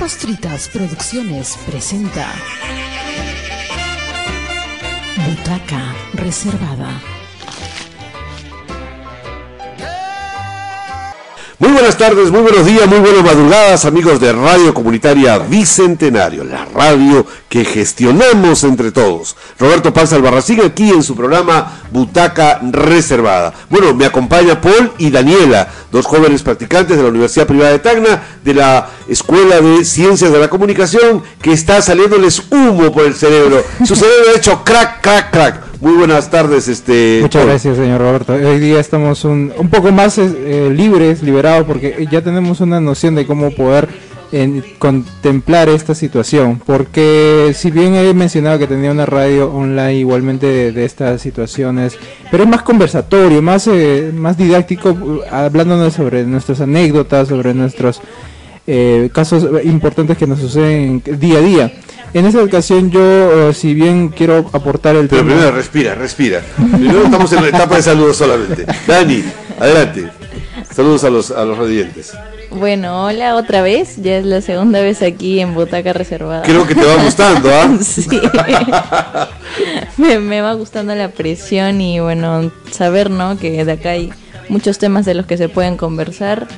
Papas Producciones presenta Butaca Reservada. Muy buenas tardes, muy buenos días, muy buenas madrugadas, amigos de Radio Comunitaria Bicentenario, la radio que gestionamos entre todos. Roberto Paz Albarracín aquí en su programa Butaca Reservada. Bueno, me acompaña Paul y Daniela, dos jóvenes practicantes de la Universidad Privada de Tacna, de la Escuela de Ciencias de la Comunicación, que está saliéndoles humo por el cerebro. Su cerebro ha hecho crack, crack, crack. Muy buenas tardes, este. Muchas gracias, señor Roberto. Hoy día estamos un, un poco más eh, libres, liberados, porque ya tenemos una noción de cómo poder contemplar esta situación. Porque si bien he mencionado que tenía una radio online igualmente de, estas situaciones, pero es más conversatorio, más, eh, más didáctico, hablándonos sobre nuestras anécdotas, sobre nuestros eh, casos importantes que nos suceden día a día. En esta ocasión yo, eh, si bien quiero aportar el Pero primero respira, respira. Primero estamos en la etapa de saludos solamente. Dani, adelante. Saludos a los, a los radiantes. Bueno, hola otra vez. Ya es la segunda vez aquí en Butaca Reservada. Creo que te va gustando, ¿ah? sí. me, me va gustando la presión y bueno, saber, ¿no? Que de acá hay muchos temas de los que se pueden conversar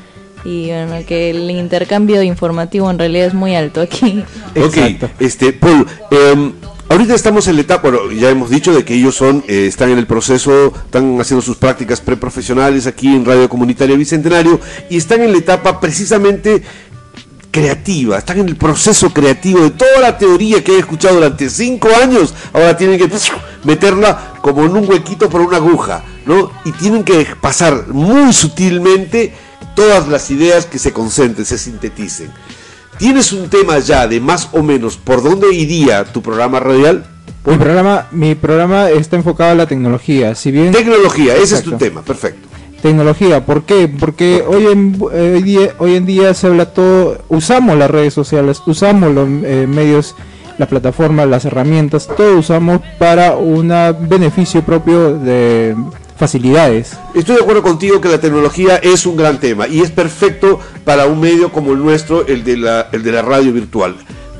y bueno, que el intercambio informativo en realidad es muy alto aquí. Ok, este, Paul, em, ahorita estamos en la etapa, bueno, ya hemos dicho de que ellos son, eh, están en el proceso, están haciendo sus prácticas preprofesionales aquí en Radio Comunitaria Bicentenario y están en la etapa precisamente creativa, están en el proceso creativo de toda la teoría que he escuchado durante cinco años, ahora tienen que meterla como en un huequito por una aguja, ¿no? Y tienen que pasar muy sutilmente todas las ideas que se concentren, se sinteticen. ¿Tienes un tema ya de más o menos por dónde iría tu programa radial? Mi programa, mi programa está enfocado a la tecnología. Si bien tecnología, ese es tu tema, perfecto. Tecnología, ¿por qué? Porque hoy en, hoy día, hoy en día se habla todo, usamos las redes sociales, usamos los eh, medios, las plataformas, las herramientas, todo usamos para un beneficio propio de facilidades. Estoy de acuerdo contigo que la tecnología es un gran tema y es perfecto para un medio como el nuestro, el de la, de radio virtual.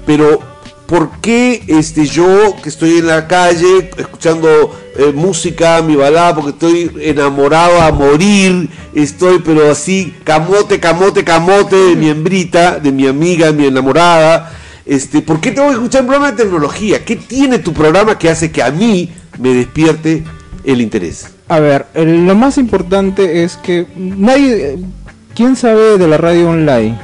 Pero, ¿por qué este, yo que estoy en la calle escuchando eh, música, mi balada, porque estoy enamorado a morir, estoy pero así, camote, camote, camote de mi hembrita, de mi amiga, mi enamorada? Este, ¿Por qué tengo que escuchar un programa de tecnología? ¿Qué tiene tu programa que hace que a mí me despierte el interés? A ver, lo más importante es que nadie, ¿quién sabe de la radio online?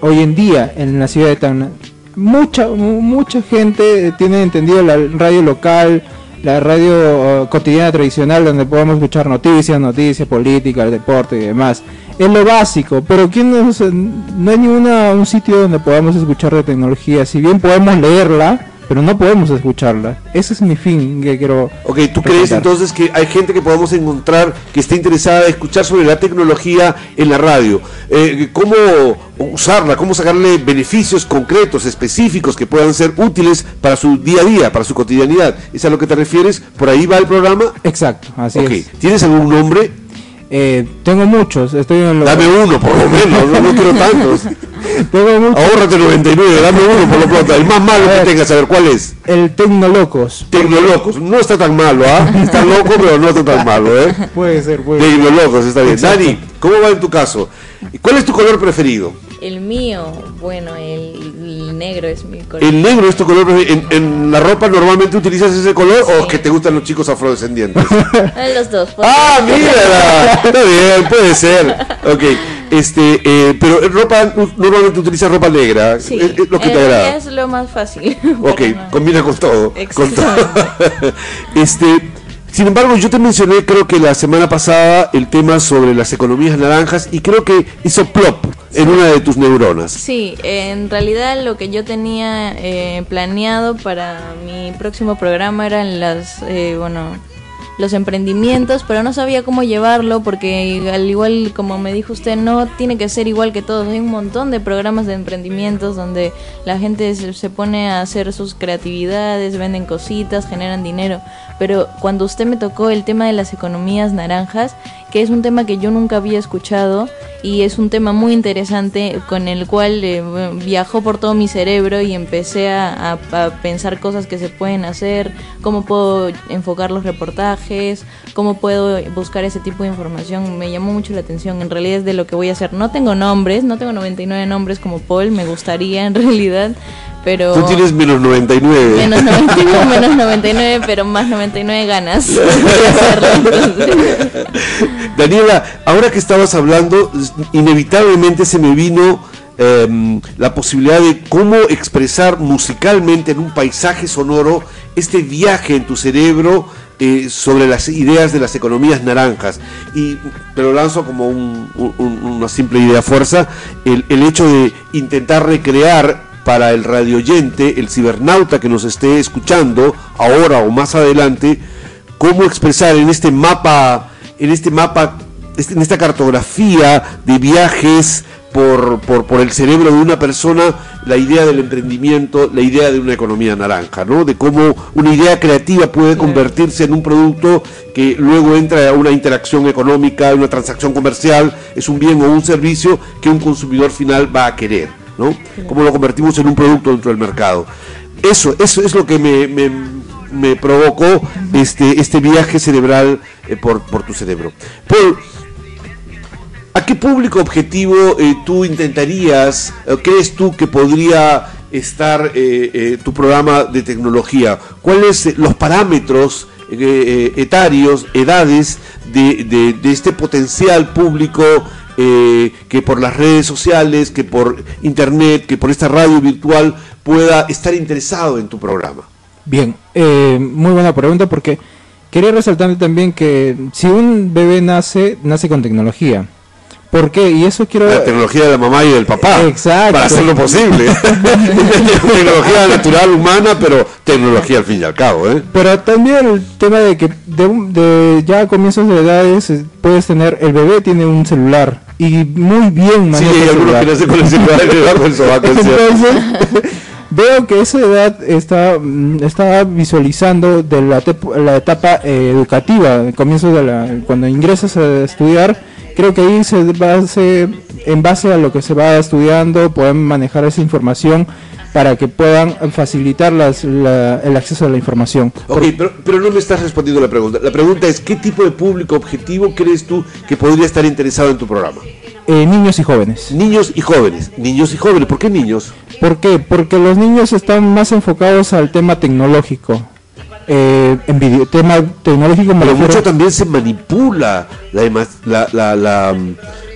Hoy en día en la ciudad de Tacna, mucha mucha gente tiene entendido la radio local, la radio uh, cotidiana tradicional donde podemos escuchar noticias, noticias, política, el deporte y demás. Es lo básico, pero ¿quién no, no hay ningún un sitio donde podamos escuchar de tecnología. Si bien podemos leerla, pero no podemos escucharla. Ese es mi fin que quiero. Ok, ¿tú crees entonces que hay gente que podemos encontrar que esté interesada en escuchar sobre la tecnología en la radio? Eh, ¿Cómo usarla? ¿Cómo sacarle beneficios concretos, específicos que puedan ser útiles para su día a día, para su cotidianidad? ¿Es a lo que te refieres? ¿Por ahí va el programa? Exacto, así okay. es. ¿Tienes algún nombre? Eh, tengo muchos, estoy en Dame uno, por lo menos, no, quiero tantos. tengo muchos. Ahórrate 99, dame uno por lo pronto. El más malo que tengas, a ver, ¿cuál es? El Tecnolocos. Tecnolocos, no está tan malo, ¿ah? Está loco, pero no está tan malo, ¿eh? Puede ser, puede Tecnolocos, está bien. Dani, ¿cómo va en tu caso? ¿Cuál es tu color preferido? El mío, bueno, el, negro es mi color. ¿El negro es tu color preferido? ¿En, la ropa normalmente utilizas ese color o que te gustan los chicos afrodescendientes? los dos. ¡Ah, mira! Está bien, puede ser. Ok, este, eh, pero ropa, normalmente utilizas ropa negra. Sí, es, lo que te agrada. Es lo más fácil. Ok, combina con todo. Con todo. este sin embargo, yo te mencioné, creo que la semana pasada, el tema sobre las economías naranjas y creo que hizo plop en una de tus neuronas. Sí, en realidad lo que yo tenía eh, planeado para mi próximo programa eran las, eh, bueno, los emprendimientos, pero no sabía cómo llevarlo porque al igual como me dijo usted, no tiene que ser igual que todos. Hay un montón de programas de emprendimientos donde la gente se pone a hacer sus creatividades, venden cositas, generan dinero. Pero cuando usted me tocó el tema de las economías naranjas, que es un tema que yo nunca había escuchado y es un tema muy interesante con el cual eh, viajó por todo mi cerebro y empecé a, a, pensar cosas que se pueden hacer, cómo puedo enfocar los reportajes, cómo puedo buscar ese tipo de información. Me llamó mucho la atención, en realidad es de lo que voy a hacer. No tengo nombres, no tengo 99 nombres como Paul, me gustaría en realidad, pero... Tú tienes menos 99. Menos 99, menos 99, pero más 99 ganas de hacerlo. Daniela, ahora que estabas hablando, inevitablemente se me vino eh, la posibilidad de cómo expresar musicalmente en un paisaje sonoro este viaje en tu cerebro eh, sobre las ideas de las economías naranjas. Y te lo lanzo como un, un, una simple idea fuerza, el, el hecho de intentar recrear para el radioyente, el cibernauta que nos esté escuchando ahora o más adelante, cómo expresar en este mapa, en este mapa, este, en esta cartografía de viajes por, por, por, el cerebro de una persona la idea del emprendimiento, la idea de una economía naranja, ¿no? De cómo una idea creativa puede convertirse en un producto que luego entra a una interacción económica, una transacción comercial, es un bien o un servicio que un consumidor final va a querer. ¿No? Cómo lo convertimos en un producto dentro del mercado. Eso, eso es lo que me, me, me provocó este, este viaje cerebral eh, por, por, tu cerebro. Paul, ¿a qué público objetivo eh, tú intentarías, eh, crees tú que podría estar tu programa de tecnología? ¿Cuáles los parámetros etarios, edades de, de, de este potencial público eh, que por las redes sociales, que por internet, que por esta radio virtual pueda estar interesado en tu programa? Bien, eh, muy buena pregunta porque quería resaltar también que si un bebé nace, nace con tecnología. ¿Por qué? Y eso quiero... La tecnología de la mamá y del papá. Exacto. Para hacerlo posible. tecnología natural, humana, pero tecnología al fin y al cabo. ¿eh? Pero también el tema de que de, de ya a comienzos de edades eh, puedes tener, el bebé tiene un celular y muy bien maneja Sí, hay algunos que nacen con el sobaco. Entonces, veo que esa edad está, mm, está visualizando de la, la etapa eh, educativa, el comienzo de la, cuando ingresas a estudiar, creo que ahí se base, en base a lo que se va estudiando, pueden manejar esa información para que puedan facilitar las, la, el acceso a la información. Ok, pero, pero, no me estás respondiendo la pregunta. La pregunta es, ¿qué tipo de público objetivo crees tú que podría estar interesado en tu programa? Eh, niños y jóvenes. Niños y jóvenes. Niños y jóvenes. ¿Por qué niños? ¿Por qué? Porque los niños están más enfocados al tema tecnológico. Eh, en video, tema tecnológico pero mucho también se manipula la, la, la, la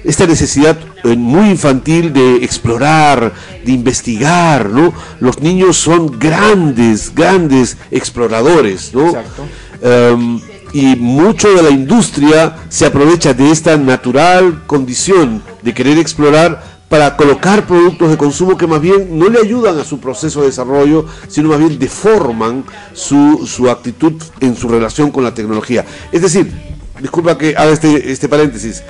esta necesidad eh, muy infantil de explorar, de investigar, ¿no? Los niños son grandes, grandes exploradores, ¿no? Exacto. Um, y mucho de la industria se aprovecha de esta natural condición de querer explorar para colocar productos de consumo que más bien no le ayudan a su proceso de desarrollo, sino más bien deforman su, su actitud en su relación con la tecnología. Es decir, disculpa que haga este, este paréntesis,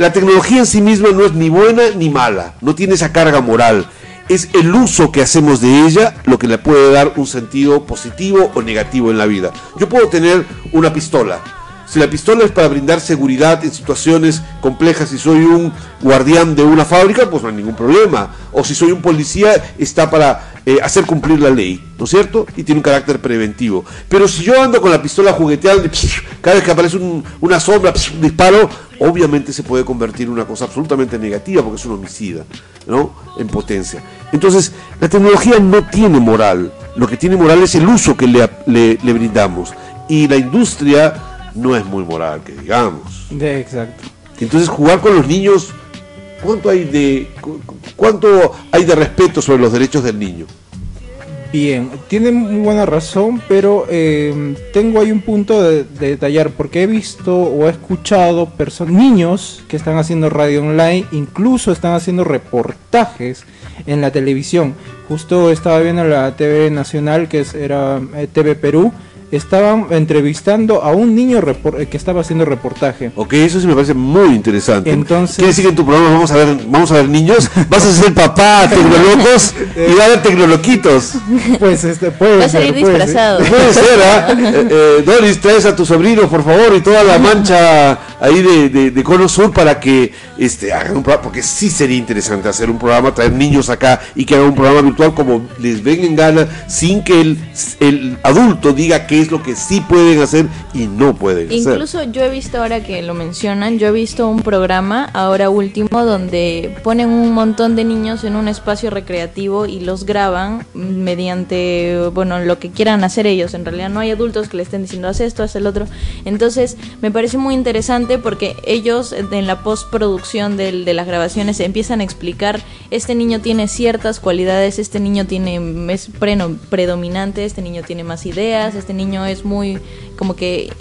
la tecnología en sí misma no es ni buena ni mala, no tiene esa carga moral. Es el uso que hacemos de ella lo que le puede dar un sentido positivo o negativo en la vida. Yo puedo tener una pistola, si la pistola es para brindar seguridad en situaciones complejas, si soy un guardián de una fábrica, pues no hay ningún problema. O si soy un policía, está para eh, hacer cumplir la ley, ¿no es cierto? Y tiene un carácter preventivo. Pero si yo ando con la pistola jugueteando, cada vez que aparece un, una sombra, disparo, obviamente se puede convertir en una cosa absolutamente negativa porque es un homicida, ¿no? En potencia. Entonces, la tecnología no tiene moral. Lo que tiene moral es el uso que le, le, le brindamos. Y la industria no es muy moral, que digamos. exacto. Entonces jugar con los niños, ¿cuánto hay de cuánto hay de respeto sobre los derechos del niño? Bien, tiene muy buena razón, pero eh, tengo ahí un punto de, de, detallar, porque he visto o he escuchado niños que están haciendo radio online, incluso están haciendo reportajes en la televisión. Justo estaba viendo la TV Nacional, que era eh, TV Perú, estaban entrevistando a un niño que estaba haciendo reportaje. Ok, eso sí me parece muy interesante. Entonces, ¿Quiere decir que en tu programa vamos a ver, vamos a ver niños? ¿Vas a ser papá, tecnolocos y va a haber tecnoloquitos? Pues este, puede va a ser, salir puede disfrazado. Puede ser, ¿ah? eh, eh, Doris, traes a tu sobrino, por favor, y toda la mancha ahí de, de, de Cono Sur para que este, hagan un programa, porque sí sería interesante hacer un programa, traer niños acá y que hagan un programa virtual como les ven en gana, sin que el, el adulto diga es lo que sí pueden hacer y no pueden hacer. Incluso yo he visto ahora que lo mencionan, yo he visto un programa ahora último donde ponen un montón de niños en un espacio recreativo y los graban mediante, bueno, lo que quieran hacer ellos. En realidad no hay adultos que le estén diciendo haz esto, haz el otro. Entonces me parece muy interesante porque ellos en la postproducción de, de las grabaciones empiezan a explicar, este niño tiene ciertas cualidades, este niño tiene es predominante, este niño tiene más ideas, este niño es muy como que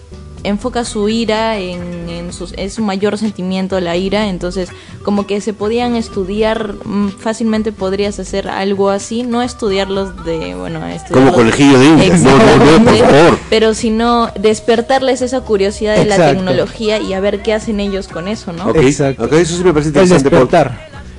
enfoca su ira en, en sus, es su mayor sentimiento la ira, entonces como que se podían estudiar, mm, fácilmente podrías hacer algo así, no estudiarlos de, bueno, Como estudiarlos- conejillo de indias. No, no, no, por Exactamente, favor. Pero sino despertarles esa curiosidad de la tecnología y a ver qué hacen ellos con eso, ¿no? Exacto. eso sí me parece El interesante.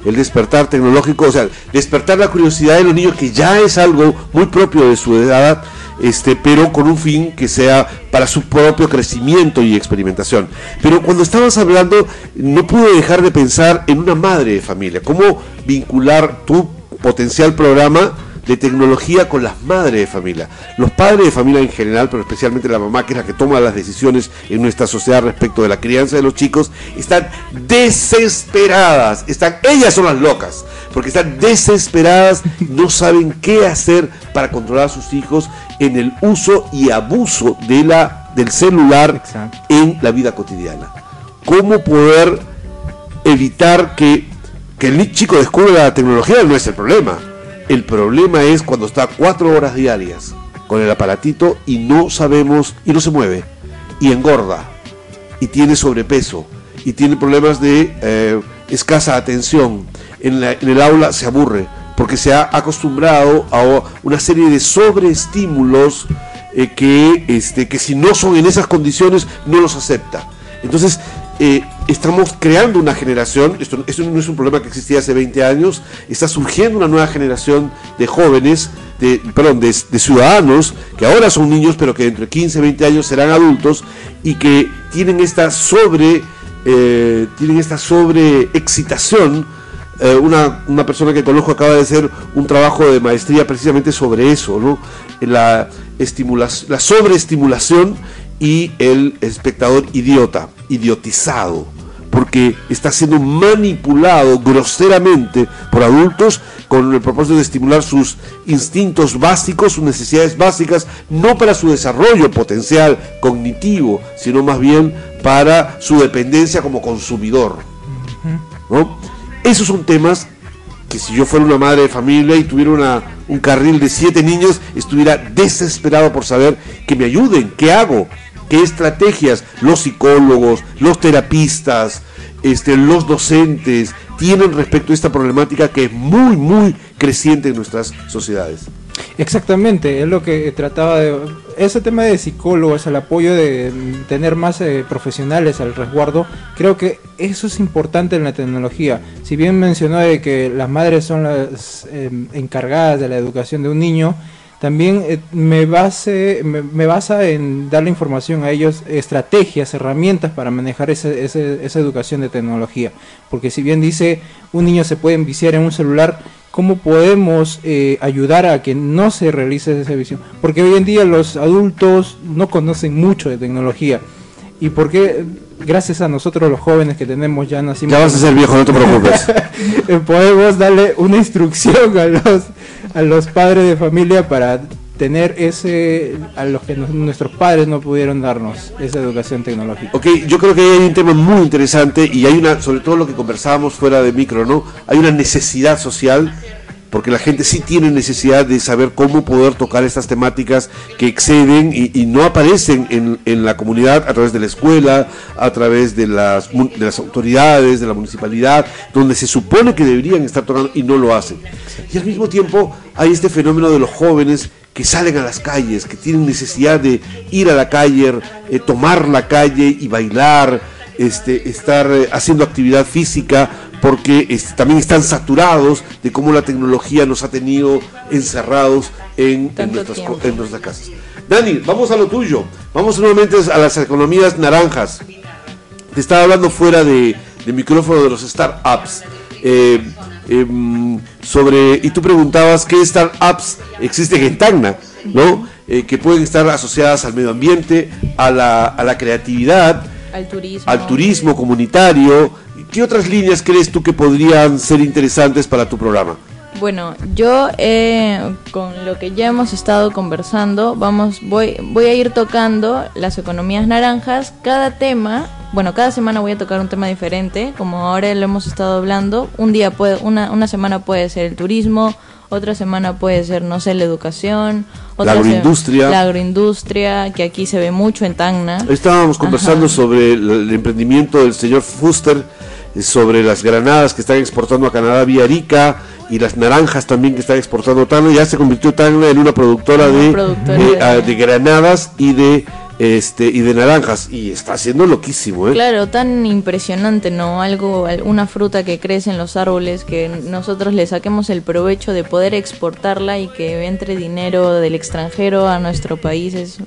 El despertar tecnológico, o sea, despertar la curiosidad de los niños, que ya es algo muy propio de su edad, este, pero con un fin que sea para su propio crecimiento y experimentación. Pero cuando estabas hablando, no pude dejar de pensar en una madre de familia, cómo vincular tu potencial programa de tecnología con las madres de familia. Los padres de familia en general, pero especialmente la mamá, que es la que toma las decisiones en nuestra sociedad respecto de la crianza de los chicos, están desesperadas. Están, ellas son las locas, porque están desesperadas, no saben qué hacer para controlar a sus hijos en el uso y abuso de la, del celular Exacto. en la vida cotidiana. ¿Cómo poder evitar que, que el chico descubra la tecnología? No es el problema. El problema es cuando está cuatro horas diarias con el aparatito y no sabemos, y no se mueve, y engorda, y tiene sobrepeso, y tiene problemas de eh, escasa atención. En, el aula se aburre, porque se ha acostumbrado a una serie de sobreestímulos eh, que, este, que si no son en esas condiciones no los acepta. Entonces, eh, estamos creando una generación, esto, no es un problema que existía hace 20 años, está surgiendo una nueva generación de jóvenes, de, perdón, de, ciudadanos, que ahora son niños, pero que dentro de 15, 20 años serán adultos y que tienen esta sobre, eh, tienen esta sobre excitación eh, una, persona que conozco acaba de hacer un trabajo de maestría precisamente sobre eso, ¿no? La, la sobreestimulación y el espectador idiota, idiotizado, porque está siendo manipulado groseramente por adultos con el propósito de estimular sus instintos básicos, sus necesidades básicas, no para su desarrollo potencial cognitivo, sino más bien para su dependencia como consumidor. ¿no? Esos son temas que si yo fuera una madre de familia y tuviera una- un carril de siete niños, estuviera desesperado por saber que me ayuden, qué hago, qué estrategias los psicólogos, los terapistas, este, los docentes tienen respecto a esta problemática que es muy, muy creciente en nuestras sociedades. Exactamente, es lo que trataba de... Ese tema de psicólogos, el apoyo de tener más eh, profesionales al resguardo, creo que eso es importante en la tecnología. Si bien mencionó de que las madres son las eh, encargadas de la educación de un niño, también eh, me, base, me, me basa en darle información a ellos, estrategias, herramientas para manejar ese- ese- esa educación de tecnología. Porque si bien dice un niño se puede enviciar en un celular, ¿cómo podemos eh, ayudar a que no se realice esa visión? Porque hoy en día los adultos no conocen mucho de tecnología. ¿Y por qué? Gracias a nosotros los jóvenes que tenemos ya nacimos... Ya vas a ser viejo, no te preocupes. Eh, podemos darle una instrucción a los a los padres de familia para tener ese a los que nuestros padres no pudieron darnos esa educación tecnológica. Ok, yo creo que hay un tema muy interesante y hay una, sobre todo lo que conversábamos fuera de micro, ¿no? Hay una necesidad social, porque la gente sí tiene necesidad de saber cómo poder tocar estas temáticas que exceden y, no aparecen en, en la comunidad a través de la escuela, a través de las, de las autoridades, de la municipalidad, donde se supone que deberían estar tocando y no lo hacen. Y al mismo tiempo hay este fenómeno de los jóvenes que salen a las calles, que tienen necesidad de ir a la calle, eh, tomar la calle y bailar, este, estar eh, haciendo actividad física, porque este, también están saturados de cómo la tecnología nos ha tenido encerrados en, nuestras, en casas. Dani, vamos a lo tuyo. Vamos nuevamente a las economías naranjas. te estaba hablando fuera de, de micrófono de los startups. Eh, em, sobre y tú preguntabas qué startups existen en Tacna, ¿no? Eh, que pueden estar asociadas al medio ambiente, a la, a la creatividad, Al turismo. al turismo comunitario. ¿Qué otras líneas crees tú que podrían ser interesantes para tu programa? Bueno, yo eh, con lo que ya hemos estado conversando, vamos, voy, voy a ir tocando las economías naranjas. Cada tema, bueno, cada semana voy a tocar un tema diferente, como ahora lo hemos estado hablando. Un día puede, una, una semana puede ser el turismo, otra semana puede ser, no sé, la educación, otra se- agroindustria. la agroindustria, que aquí se ve mucho en Tacna. Estábamos conversando Ajá. sobre el, el emprendimiento del señor Fuster, eh, sobre las granadas que están exportando a Canadá vía Arica y las naranjas también que están exportando Tacna. Ya se convirtió Tacna en una productora, Una de, productora de, de- ah, de granadas y de este y de naranjas y está haciendo loquísimo, ¿eh? Claro, tan impresionante, ¿no? Algo, al- una fruta que crece en los árboles, que nosotros le saquemos el provecho de poder exportarla y que entre dinero del extranjero a nuestro país es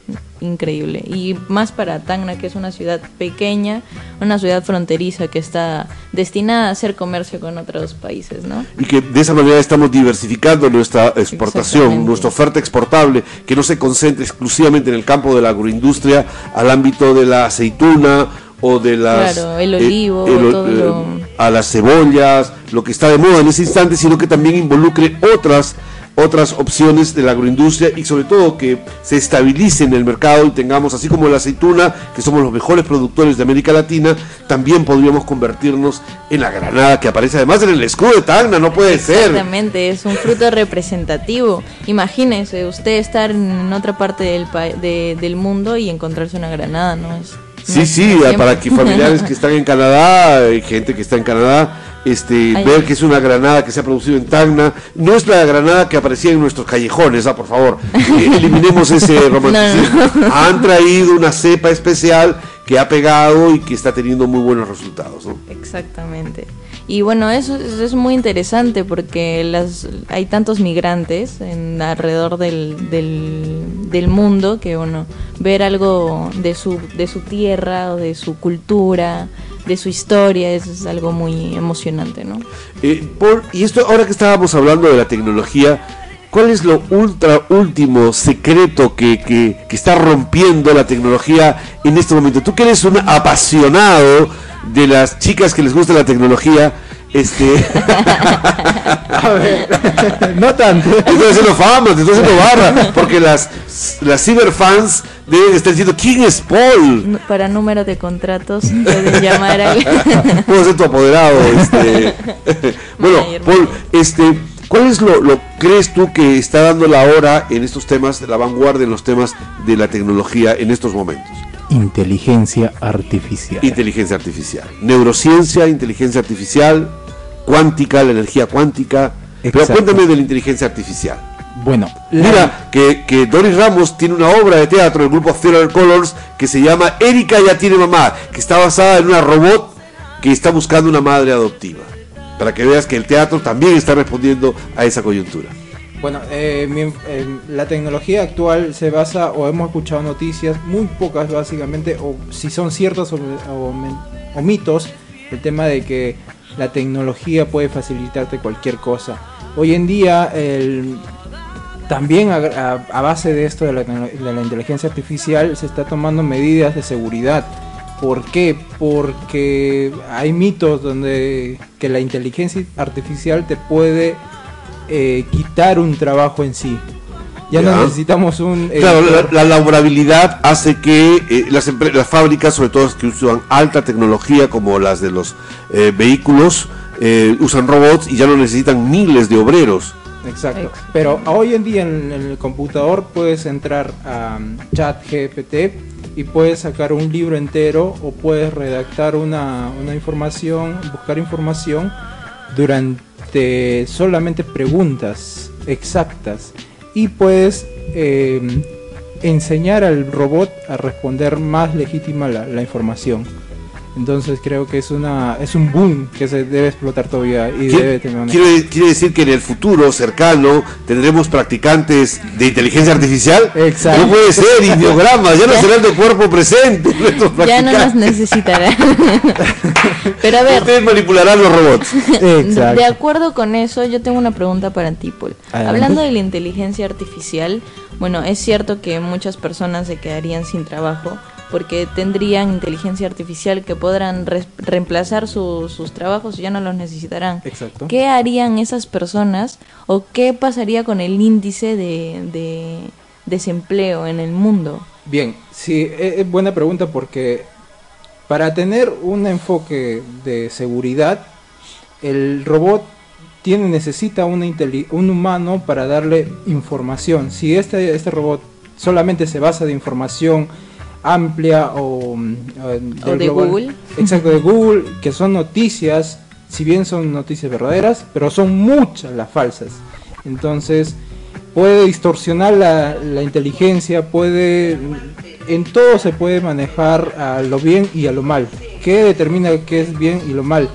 increíble. Y más para Tacna, que es una ciudad pequeña, una ciudad fronteriza que está destinada a hacer comercio con otros países, ¿no? y que de esa manera estamos diversificando nuestra exportación, nuestra oferta exportable, que no se concentre exclusivamente en el campo de la agroindustria, al ámbito de la aceituna o de las Claro, el olivo, o- todo lo- a las cebollas, lo que está de moda en ese instante, sino que también involucre otras otras opciones de la agroindustria y sobre todo que se estabilice en el mercado y tengamos, así como la aceituna, que somos los mejores productores de América Latina, también podríamos convertirnos en la granada que aparece además en el escudo de Tacna, no puede ser. Exactamente, es un fruto representativo. Imagínese usted estar en otra parte del, pa- de- del mundo y encontrarse una granada, ¿no? Es, Sí, sí, para que familiares que están en Canadá, eh, gente que está en Canadá, este, Ay. ver que es una granada que se ha producido en Tacna, no es la granada que aparecía en nuestros callejones, ah, por favor, Eh, eliminemos ese romanticismo. Han traído una cepa especial que ha pegado y que está teniendo muy buenos resultados. ¿no? Exactamente. Y bueno, eso, es- muy interesante porque las, hay tantos migrantes en, alrededor del, del, mundo que, bueno, ver algo de su, de su tierra de su cultura, de su historia, es algo muy emocionante, ¿no? Eh, Paul, y esto ahora que estábamos hablando de la tecnología, ¿cuál es lo ultra último secreto que, que, que está rompiendo la tecnología en este momento? Tú que eres un apasionado de las chicas que les gusta la tecnología, este, A ver, no tanto. estoy haciendo fama, te estoy haciendo barra, porque las, las ciberfans deben estar diciendo, ¿quién es Paul? Para número de contratos pueden llamar al... Puedo ser tu apoderado. Este. bueno, Paul, este, ¿cuál es lo, lo crees tú que está dando la hora en estos temas, de la vanguardia en los temas de la tecnología en estos momentos? Inteligencia artificial. Inteligencia artificial, neurociencia, inteligencia artificial, cuántica, la energía cuántica. Pero cuéntame de la inteligencia artificial. Bueno, la- Mira, que, que Doris Ramos tiene una obra de teatro del grupo Theater Colors que se llama Erika ya tiene mamá, que está basada en una robot que está buscando una madre adoptiva. Para que veas que el teatro también está respondiendo a esa coyuntura. Bueno, eh, mi- eh, la tecnología actual se basa, o hemos escuchado noticias, muy pocas básicamente, o si son ciertas o, o o mitos, el tema de que la tecnología puede facilitarte cualquier cosa. Hoy en día, el- también a, base de esto de la, de la inteligencia artificial, se está tomando medidas de seguridad. ¿Por qué? Porque hay mitos donde que la inteligencia artificial te puede eh, quitar un trabajo en sí. Ya, Ya. no necesitamos un... Claro, editor. la, la laborabilidad hace que eh, las, las fábricas, sobre todo las que usan alta tecnología, como las de los eh, vehículos, eh, usan robots y ya no necesitan miles de obreros. Exacto. Pero hoy en día en, en el computador puedes entrar a um, chat GPT y puedes sacar un libro entero o puedes redactar una, una información, buscar información durante solamente preguntas exactas y puedes eh, enseñar al robot a responder más legítima la, la información. Entonces creo que es una es un boom que se debe explotar todavía y debe tener quiere, quiere decir que en el futuro cercano tendremos practicantes de inteligencia artificial. Exacto. No puede ser ideogramas, ya no serán de cuerpo presente. Ya no nos practicantes. necesitará. Pero a ver, Ustedes manipularán los robots. Exacto. de acuerdo con eso, yo tengo una pregunta para ti, Paul. Adelante. Hablando de la inteligencia artificial, bueno, es cierto que muchas personas se quedarían sin trabajo porque tendrían inteligencia artificial que podrán re- reemplazar su- sus trabajos y ya no los necesitarán. Exacto. ¿Qué harían esas personas o qué pasaría con el índice de, de desempleo en el mundo? Bien, sí, es es buena pregunta porque para tener un enfoque de seguridad, el robot tiene necesita una un humano para darle información. Si este, este robot solamente se basa de información amplia o, de Google. exacto de Google, que son noticias, si bien son noticias verdaderas, pero son muchas las falsas. Entonces puede distorsionar la, la inteligencia, puede en todo se puede manejar a lo bien y a lo mal. ¿Qué determina qué es bien y lo mal?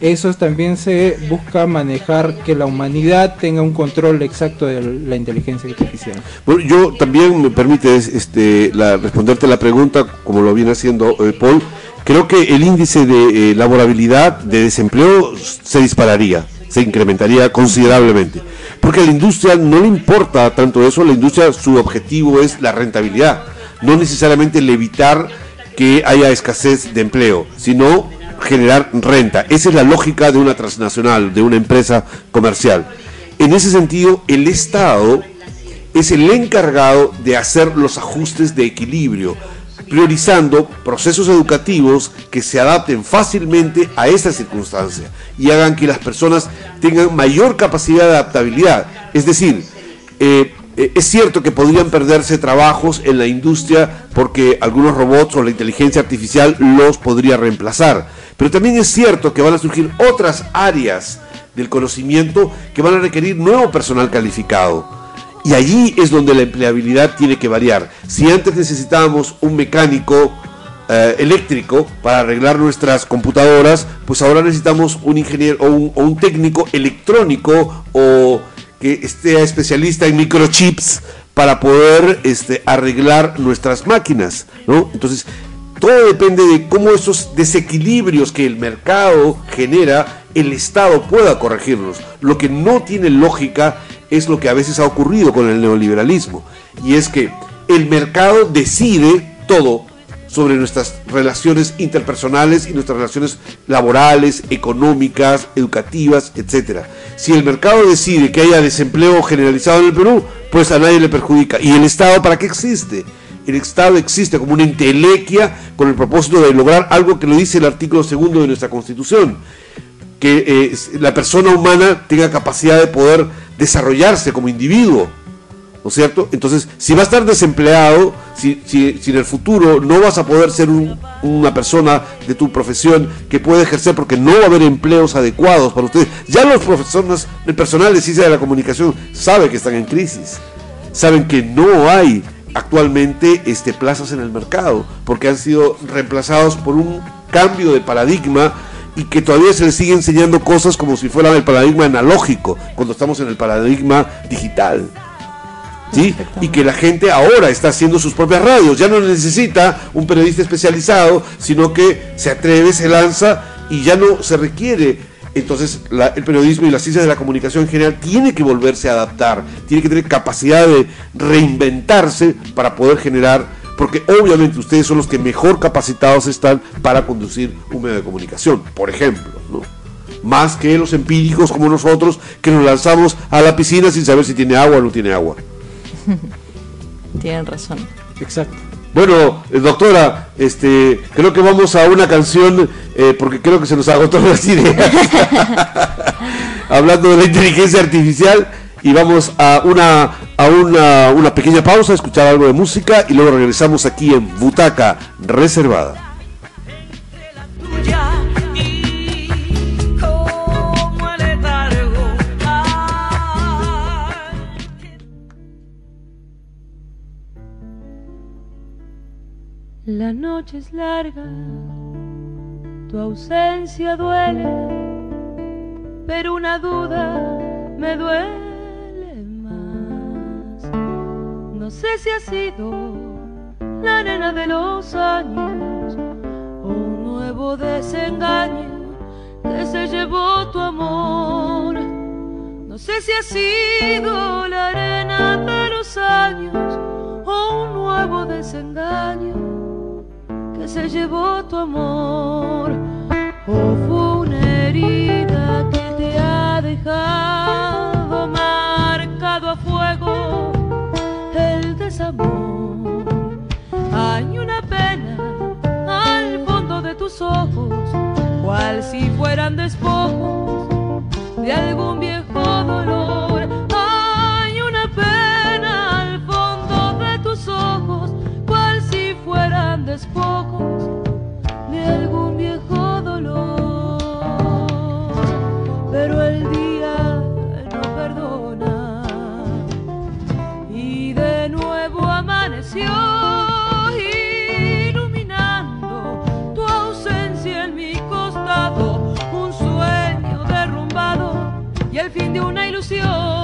Eso también se busca manejar que la humanidad tenga un control exacto de la inteligencia artificial. Bueno, yo también me permite este, la- responderte la pregunta, como lo viene haciendo eh, Paul. Creo que el índice de eh, laborabilidad, de desempleo, se dispararía, se incrementaría considerablemente. Porque a la industria no le importa tanto eso, la industria su objetivo es la rentabilidad, no necesariamente el evitar que haya escasez de empleo, sino generar renta. Esa es la lógica de una transnacional, de una empresa comercial. En ese sentido, el Estado es el encargado de hacer los ajustes de equilibrio, priorizando procesos educativos que se adapten fácilmente a esta circunstancia y hagan que las personas tengan mayor capacidad de adaptabilidad. Es decir, eh, eh, es cierto que podrían perderse trabajos en la industria porque algunos robots o la inteligencia artificial los podría reemplazar, pero también es cierto que van a surgir otras áreas del conocimiento que van a requerir nuevo personal calificado. Y allí es donde la empleabilidad tiene que variar. Si antes necesitábamos un mecánico eh, eléctrico para arreglar nuestras computadoras, pues ahora necesitamos un ingeniero o un, técnico electrónico o que esté especialista en microchips para poder este, arreglar nuestras máquinas, ¿no? Entonces, todo depende de cómo esos desequilibrios que el mercado genera, el Estado pueda corregirlos. Lo que no tiene lógica es lo que a veces ha ocurrido con el neoliberalismo, y es que el mercado decide todo sobre nuestras relaciones interpersonales y nuestras relaciones laborales, económicas, educativas, etcétera. Si el mercado decide que haya desempleo generalizado en el Perú, pues a nadie le perjudica. ¿Y el Estado para qué existe? El Estado existe como una entelequia con el propósito de lograr algo que lo dice el artículo segundo de nuestra Constitución, que eh, la persona humana tenga capacidad de poder desarrollarse como individuo. ¿no es cierto? Entonces, si va a estar desempleado, si, en el futuro no vas a poder ser un- una persona de tu profesión que puede ejercer porque no va a haber empleos adecuados para ustedes, ya los profesores, el personal de ciencia de la comunicación sabe que están en crisis, saben que no hay actualmente este, plazas en el mercado porque han sido reemplazados por un cambio de paradigma y que todavía se les sigue enseñando cosas como si fuera el paradigma analógico cuando estamos en el paradigma digital. ¿sí? Y que la gente ahora está haciendo sus propias radios, ya no necesita un periodista especializado, sino que se atreve, se lanza y ya no se requiere. Entonces la- el periodismo y las ciencias de la comunicación en general tiene que volverse a adaptar, tiene que tener capacidad de reinventarse para poder generar, porque obviamente ustedes son los que mejor capacitados están para conducir un medio de comunicación, por ejemplo, ¿no? Más que los empíricos como nosotros que nos lanzamos a la piscina sin saber si tiene agua o no tiene agua. Tienen razón. Exacto. Bueno, eh, doctora, este, creo que vamos a una canción eh, porque creo que se nos agotaron las ideas. Hablando de la inteligencia artificial y vamos a una a una, una pequeña pausa, escuchar algo de música y luego regresamos aquí en Butaca Reservada. La noche es larga Tu ausencia duele, pero una duda me duele más. No sé si ha sido la arena de los años o un nuevo desengaño que se llevó tu amor. No sé si ha sido la arena de los años o un nuevo desengaño que se llevó tu amor. O fue una herida que te ha dejado marcado a fuego el desamor. Hay una pena al fondo de tus ojos, cual si fueran despojos de algún viejo dolor. Despojos de algún viejo dolor. Pero el día no perdona. Y de nuevo amaneció iluminando tu ausencia en mi costado, un sueño derrumbado y el fin de una ilusión,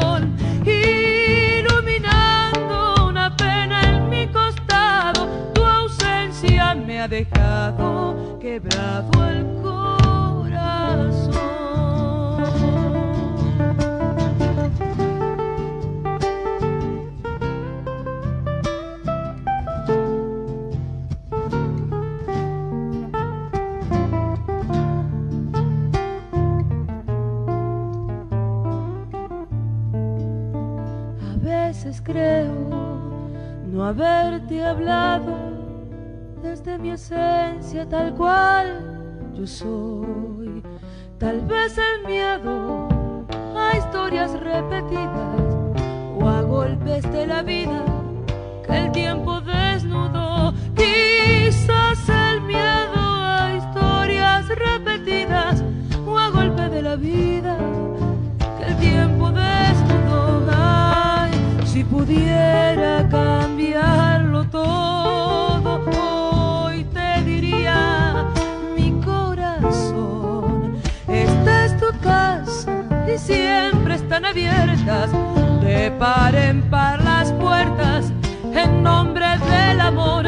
ha dejado quebrado el corazón. Creo no haberte hablado desde mi esencia tal cual yo soy. Tal vez el miedo a historias repetidas o a golpes de la vida que el tiempo desnudó. Quizás el miedo a historias repetidas o a golpes de la vida que el tiempo desnudó. Ay, si pudiera cambiarlo todo, y siempre están abiertas de par en par las puertas en nombre del amor.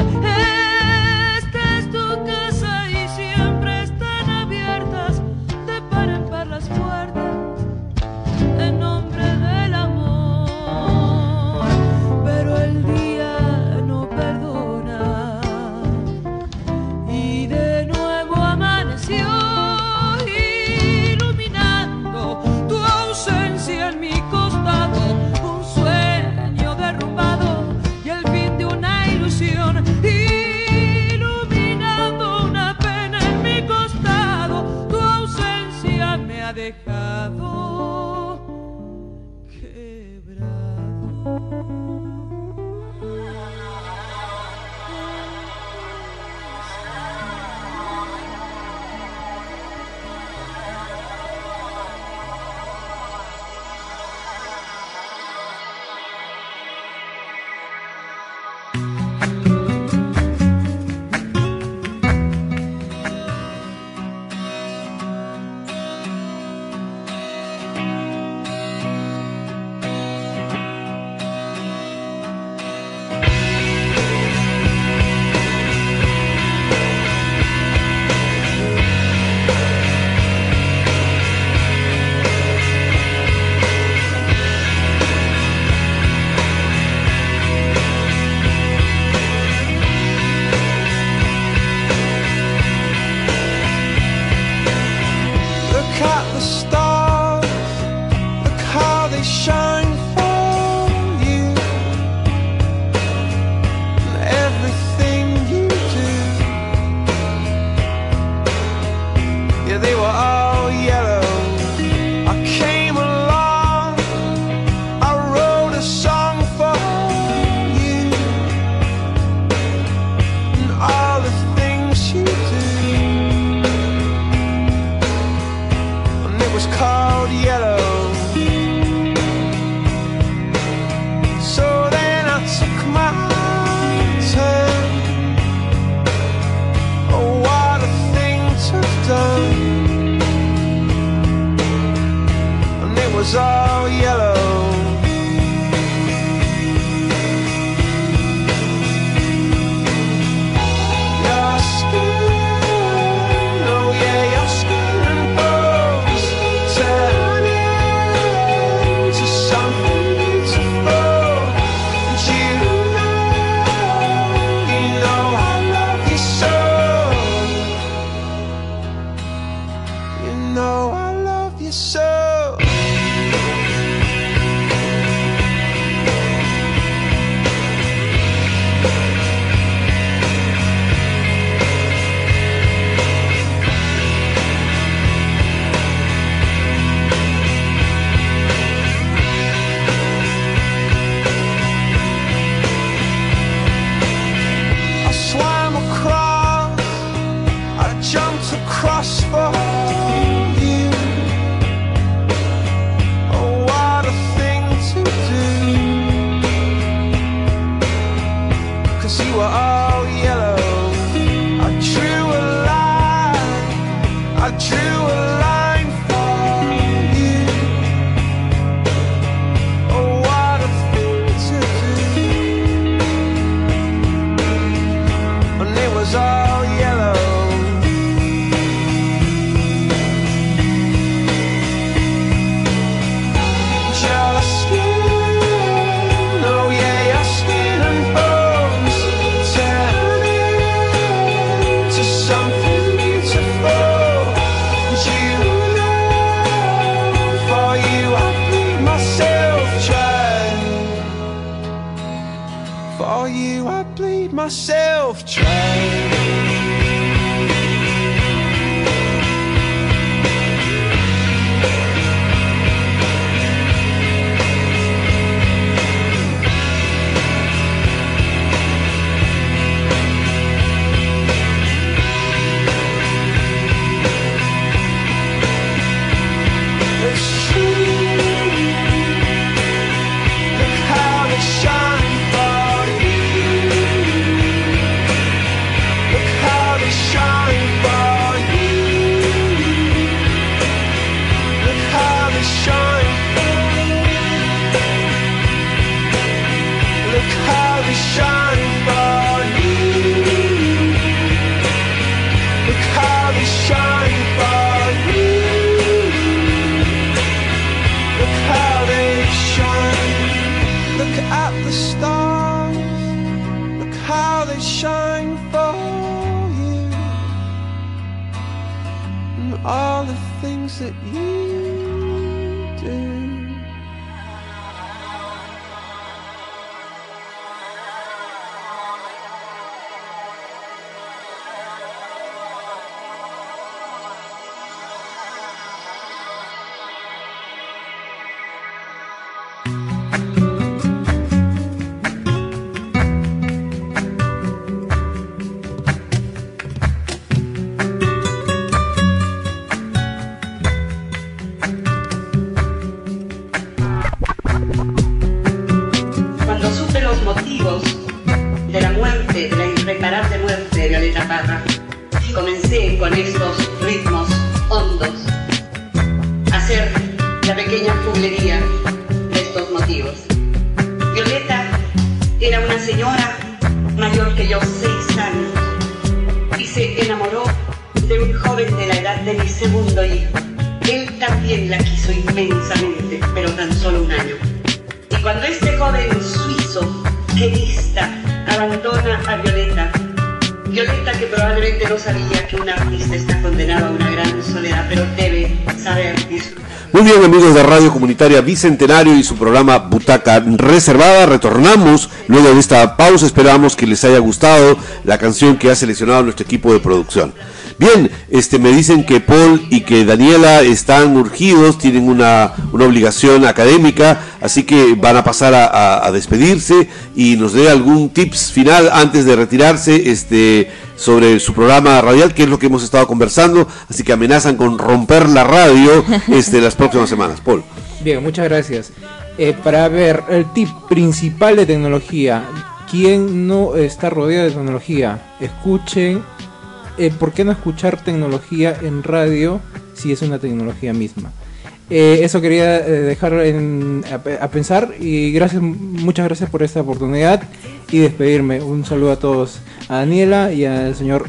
Enamoró de un joven de la edad de mi segundo hijo. Él también la quiso inmensamente, pero tan solo un año. Y cuando este joven suizo, querista, abandona a Violeta, Violeta que probablemente no sabía que un artista está condenado a una gran soledad, pero debe saber disfrutar. Muy bien amigos de Radio Comunitaria Bicentenario y su programa Butaca Reservada, retornamos luego de esta pausa, esperamos que les haya gustado la canción que ha seleccionado nuestro equipo de producción. Bien, este me dicen que Paul y que Daniela están urgidos, tienen una, una obligación académica, así que van a pasar a, a- a despedirse y nos dé algún tips final antes de retirarse este sobre su programa radial, que es lo que hemos estado conversando, así que amenazan con romper la radio este las próximas semanas. Paul. Bien, muchas gracias. Eh, para ver el tip principal de tecnología, quien no está rodeado de tecnología, escuchen. Eh, ¿Por qué no escuchar tecnología en radio si es una tecnología misma? Eh, eso quería eh, dejar en- a, pe- a pensar y gracias, muchas gracias por esta oportunidad y despedirme. Un saludo a todos, a Daniela y al señor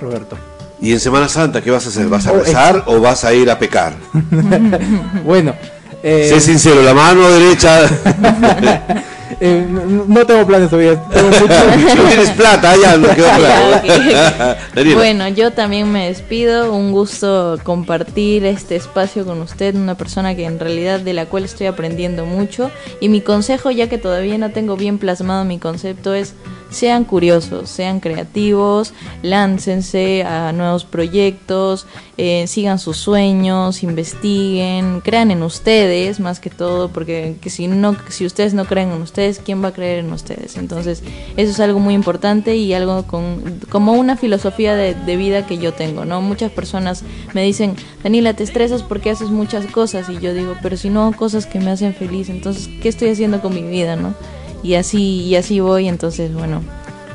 Roberto. ¿Y en Semana Santa qué vas a hacer? ¿Vas a Oh, rezar o vas a ir a pecar? bueno, eh, sé sincero, la mano derecha. eh, no, no tengo planes todavía. Tengo mucho- no tienes plata, ya nos quedó claro. Bueno, yo también me despido. Un gusto compartir este espacio con usted, una persona que en realidad de la cual estoy aprendiendo mucho. Y mi consejo, ya que todavía no tengo bien plasmado mi concepto, es sean curiosos, sean creativos, láncense a nuevos proyectos, eh, sigan sus sueños, investiguen, crean en ustedes más que todo, porque que si no, si ustedes no creen en ustedes, ¿quién va a creer en ustedes? Entonces, eso es algo muy importante y algo con, como una filosofía de, de vida que yo tengo, ¿no? Muchas personas me dicen, Daniela, te estresas porque haces muchas cosas y yo digo, pero si no cosas que me hacen feliz, entonces, ¿qué estoy haciendo con mi vida, no? Y así, y así voy, entonces, bueno,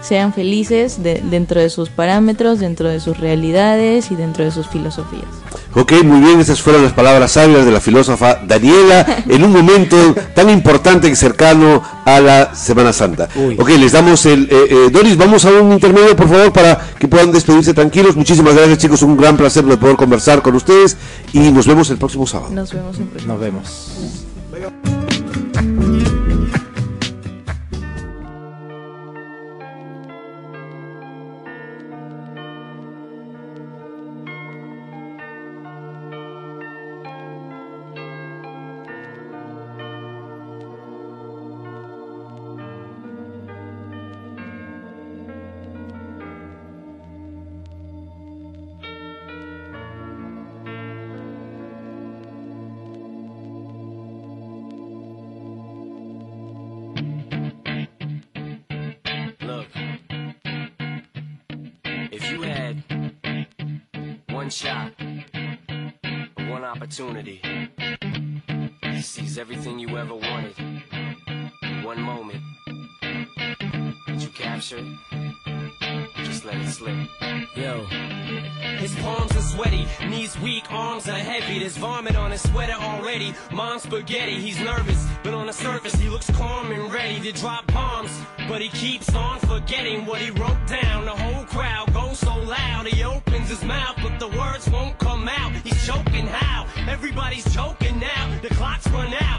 sean felices de- dentro de sus parámetros, dentro de sus realidades y dentro de sus filosofías. Ok, muy bien, esas fueron las palabras sabias de la filósofa Daniela en un momento tan importante y cercano a la Semana Santa. Ok, les damos el... eh, eh, Doris, vamos a un intermedio, por favor, para que puedan despedirse tranquilos. Muchísimas gracias, chicos, un gran placer de poder conversar con ustedes y nos vemos el próximo sábado. Nos vemos próximo. Nos vemos. Opportunity to seize everything you ever wanted, one moment, did you capture? Just let it slip. Yo. His palms are sweaty, knees weak, arms are heavy. There's vomit on his sweater already. Mom's spaghetti, he's nervous, but on the surface he looks calm and ready to drop bombs. But he keeps on forgetting what he wrote down. The whole crowd goes so loud, he opens his mouth, but the words won't come Everybody's choking now. The clock's run out,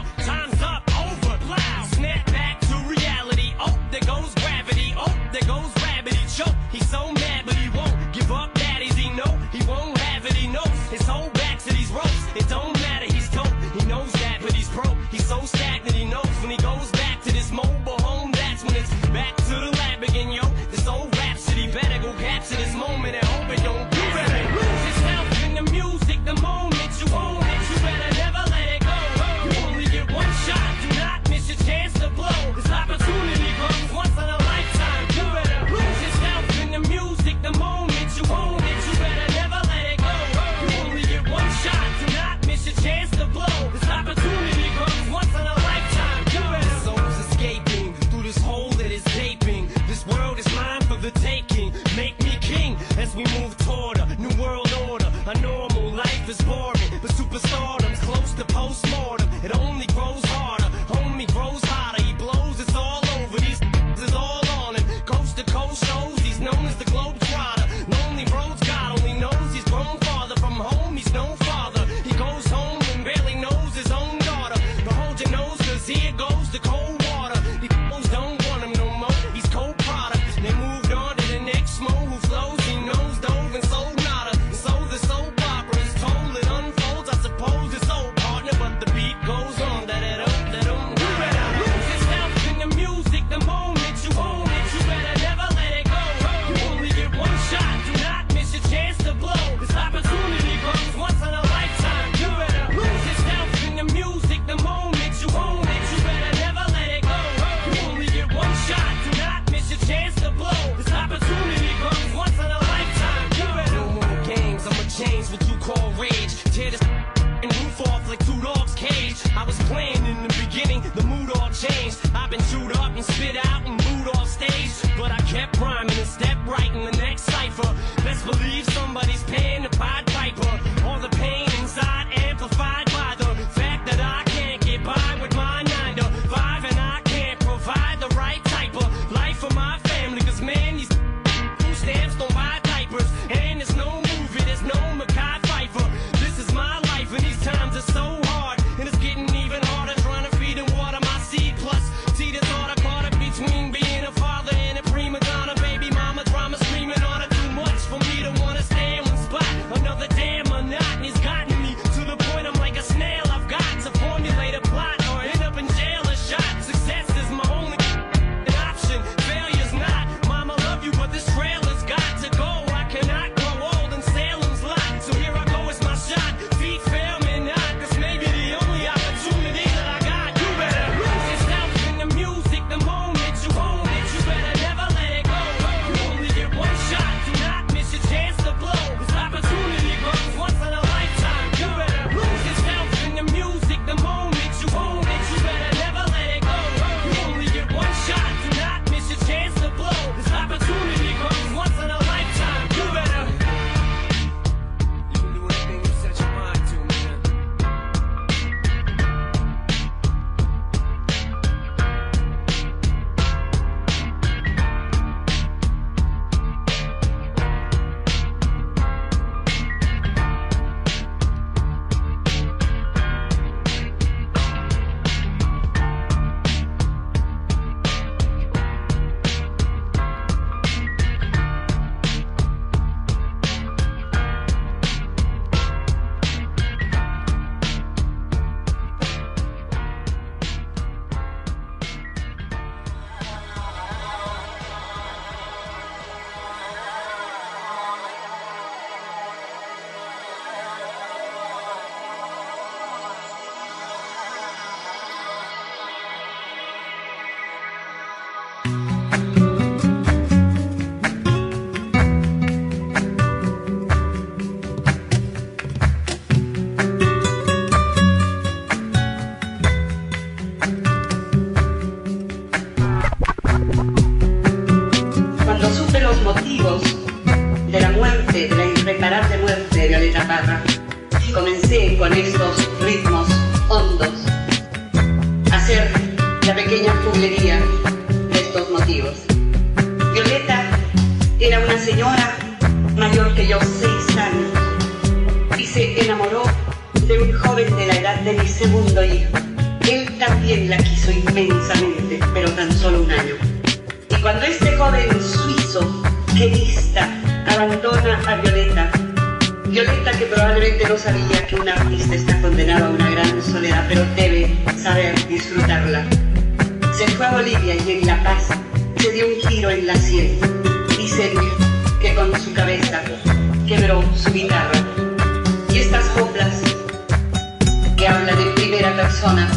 persona,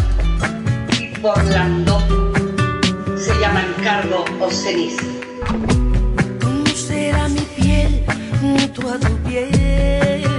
tipo Orlando, se llama encargo o ceniza. ¿Cómo será mi piel junto a tu piel?